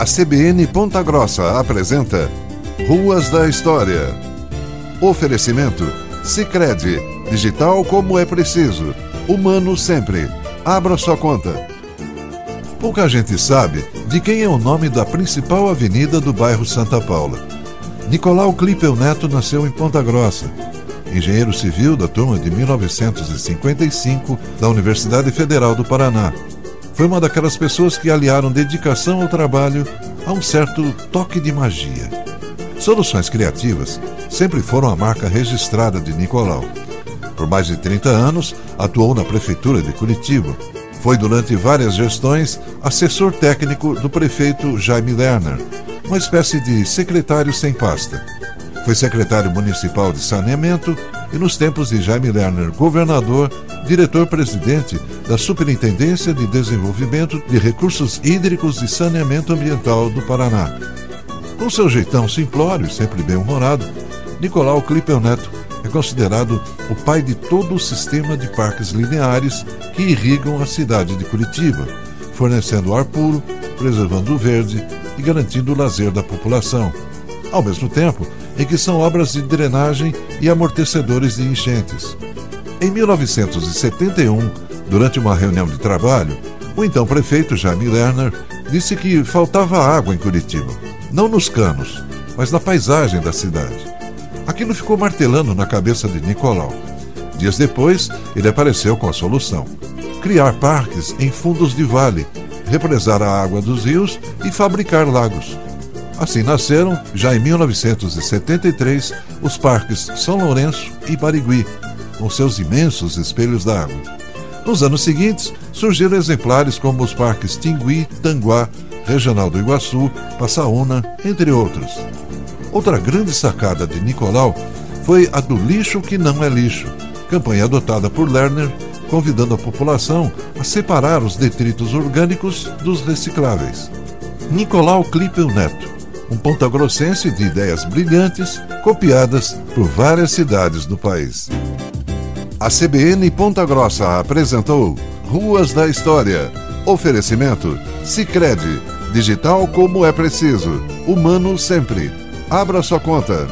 A CBN Ponta Grossa apresenta Ruas da História. Oferecimento Sicredi, digital como é preciso, humano sempre. Abra sua conta. Pouca gente sabe de quem é o nome da principal avenida do bairro Santa Paula. Nicolau Clipel Neto nasceu em Ponta Grossa. Engenheiro civil da turma de 1955 da Universidade Federal do Paraná foi uma daquelas pessoas que aliaram dedicação ao trabalho a um certo toque de magia. Soluções criativas sempre foram a marca registrada de Nicolau. Por mais de 30 anos, atuou na Prefeitura de Curitiba. Foi durante várias gestões assessor técnico do prefeito Jaime Lerner, uma espécie de secretário sem pasta. Foi secretário municipal de saneamento e, nos tempos de Jaime Lerner governador, diretor-presidente da Superintendência de Desenvolvimento de Recursos Hídricos e Saneamento Ambiental do Paraná. Com seu jeitão simplório e sempre bem-humorado, Nicolau Clipel Neto é considerado o pai de todo o sistema de parques lineares que irrigam a cidade de Curitiba, fornecendo ar puro, preservando o verde e garantindo o lazer da população. Ao mesmo tempo em que são obras de drenagem e amortecedores de enchentes. Em 1971, durante uma reunião de trabalho, o então prefeito Jaime Lerner disse que faltava água em Curitiba, não nos canos, mas na paisagem da cidade. Aquilo ficou martelando na cabeça de Nicolau. Dias depois, ele apareceu com a solução: criar parques em fundos de vale, represar a água dos rios e fabricar lagos. Assim nasceram, já em 1973, os parques São Lourenço e Barigui, com seus imensos espelhos d'água. Nos anos seguintes, surgiram exemplares como os parques Tingui, Tanguá, Regional do Iguaçu, Passaúna, entre outros. Outra grande sacada de Nicolau foi a do lixo que não é lixo, campanha adotada por Lerner, convidando a população a separar os detritos orgânicos dos recicláveis. Nicolau Clipel Neto, um pontagrossense de ideias brilhantes, copiadas por várias cidades do país. A CBN Ponta Grossa apresentou Ruas da História. Oferecimento Sicredi, digital como é preciso, humano sempre. Abra sua conta.